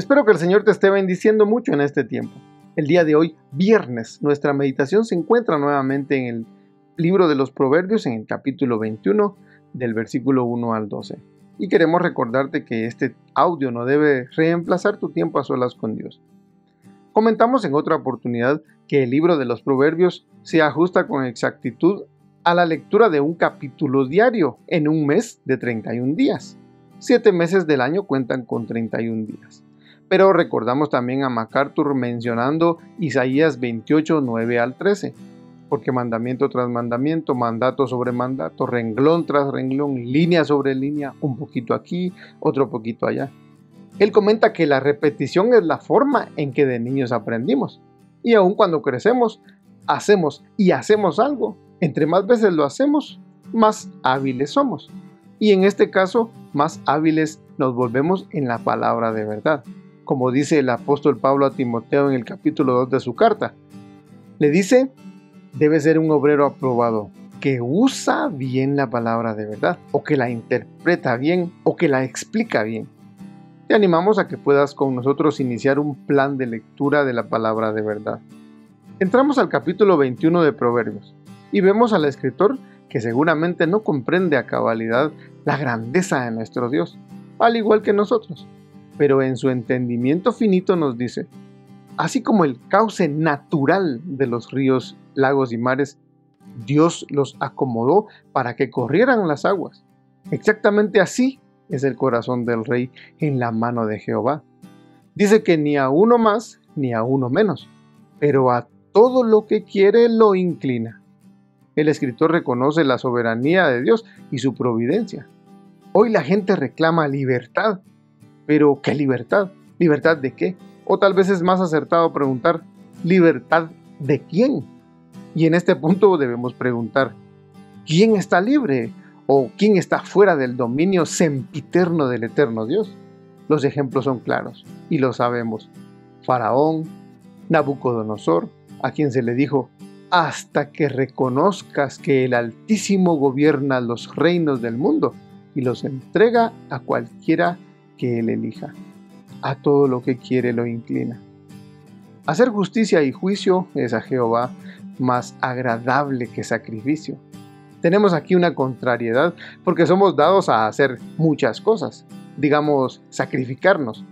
Espero que el Señor te esté bendiciendo mucho en este tiempo. El día de hoy, viernes, nuestra meditación se encuentra nuevamente en el libro de los Proverbios, en el capítulo 21, del versículo 1 al 12. Y queremos recordarte que este audio no debe reemplazar tu tiempo a solas con Dios. Comentamos en otra oportunidad que el libro de los Proverbios se ajusta con exactitud a la lectura de un capítulo diario en un mes de 31 días. Siete meses del año cuentan con 31 días. Pero recordamos también a MacArthur mencionando Isaías 28, 9 al 13, porque mandamiento tras mandamiento, mandato sobre mandato, renglón tras renglón, línea sobre línea, un poquito aquí, otro poquito allá. Él comenta que la repetición es la forma en que de niños aprendimos. Y aun cuando crecemos, hacemos y hacemos algo. Entre más veces lo hacemos, más hábiles somos. Y en este caso, más hábiles nos volvemos en la palabra de verdad como dice el apóstol Pablo a Timoteo en el capítulo 2 de su carta. Le dice, debe ser un obrero aprobado, que usa bien la palabra de verdad, o que la interpreta bien, o que la explica bien. Te animamos a que puedas con nosotros iniciar un plan de lectura de la palabra de verdad. Entramos al capítulo 21 de Proverbios y vemos al escritor que seguramente no comprende a cabalidad la grandeza de nuestro Dios, al igual que nosotros pero en su entendimiento finito nos dice, así como el cauce natural de los ríos, lagos y mares, Dios los acomodó para que corrieran las aguas. Exactamente así es el corazón del rey en la mano de Jehová. Dice que ni a uno más ni a uno menos, pero a todo lo que quiere lo inclina. El escritor reconoce la soberanía de Dios y su providencia. Hoy la gente reclama libertad, pero, ¿qué libertad? ¿Libertad de qué? O tal vez es más acertado preguntar, ¿libertad de quién? Y en este punto debemos preguntar, ¿quién está libre? ¿O quién está fuera del dominio sempiterno del eterno Dios? Los ejemplos son claros y lo sabemos. Faraón, Nabucodonosor, a quien se le dijo, hasta que reconozcas que el Altísimo gobierna los reinos del mundo y los entrega a cualquiera que Él elija. A todo lo que quiere lo inclina. Hacer justicia y juicio es a Jehová más agradable que sacrificio. Tenemos aquí una contrariedad porque somos dados a hacer muchas cosas, digamos, sacrificarnos,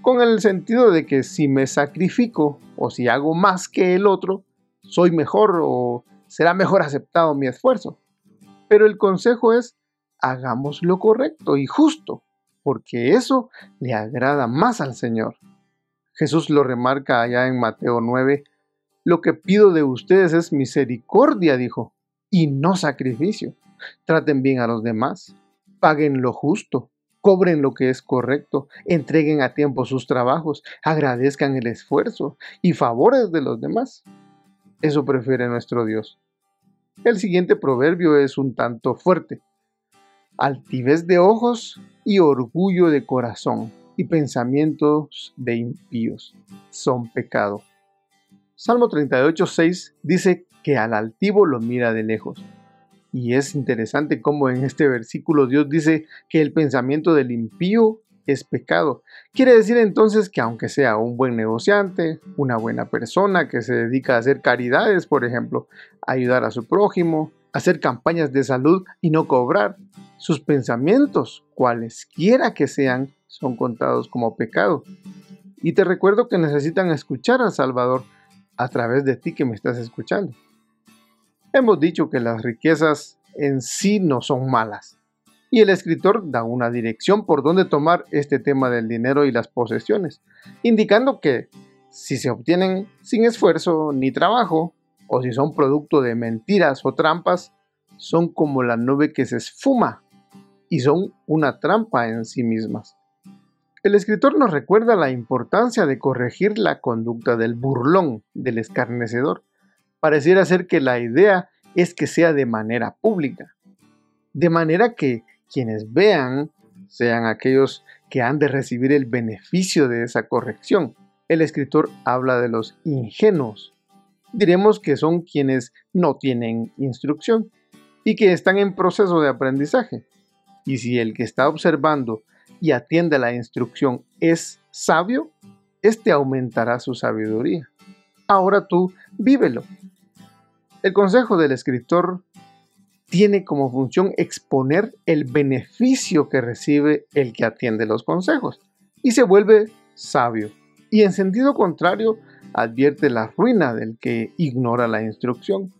con el sentido de que si me sacrifico o si hago más que el otro, soy mejor o será mejor aceptado mi esfuerzo. Pero el consejo es, hagamos lo correcto y justo, porque eso le agrada más al Señor. Jesús lo remarca allá en Mateo 9, lo que pido de ustedes es misericordia, dijo, y no sacrificio. Traten bien a los demás, paguen lo justo, cobren lo que es correcto, entreguen a tiempo sus trabajos, agradezcan el esfuerzo y favores de los demás. Eso prefiere nuestro Dios. El siguiente proverbio es un tanto fuerte. Altivez de ojos y orgullo de corazón y pensamientos de impíos son pecado. Salmo 38, 6 dice que al altivo lo mira de lejos. Y es interesante cómo en este versículo Dios dice que el pensamiento del impío es pecado. Quiere decir entonces que aunque sea un buen negociante, una buena persona que se dedica a hacer caridades, por ejemplo, ayudar a su prójimo, hacer campañas de salud y no cobrar, sus pensamientos, cualesquiera que sean, son contados como pecado. Y te recuerdo que necesitan escuchar al Salvador a través de ti que me estás escuchando. Hemos dicho que las riquezas en sí no son malas. Y el escritor da una dirección por donde tomar este tema del dinero y las posesiones, indicando que si se obtienen sin esfuerzo ni trabajo, o si son producto de mentiras o trampas, son como la nube que se esfuma y son una trampa en sí mismas. El escritor nos recuerda la importancia de corregir la conducta del burlón, del escarnecedor. Pareciera ser que la idea es que sea de manera pública, de manera que quienes vean sean aquellos que han de recibir el beneficio de esa corrección. El escritor habla de los ingenuos. Diremos que son quienes no tienen instrucción y que están en proceso de aprendizaje. Y si el que está observando y atiende la instrucción es sabio, éste aumentará su sabiduría. Ahora tú vívelo. El consejo del escritor tiene como función exponer el beneficio que recibe el que atiende los consejos y se vuelve sabio. Y en sentido contrario, advierte la ruina del que ignora la instrucción.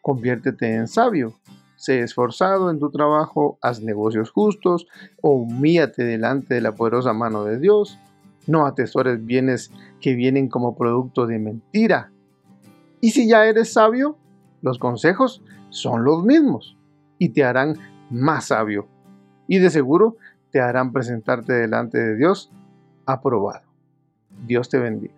Conviértete en sabio sé esforzado en tu trabajo, haz negocios justos, humíate delante de la poderosa mano de Dios. No atesores bienes que vienen como producto de mentira. Y si ya eres sabio, los consejos son los mismos y te harán más sabio. Y de seguro te harán presentarte delante de Dios aprobado. Dios te bendiga.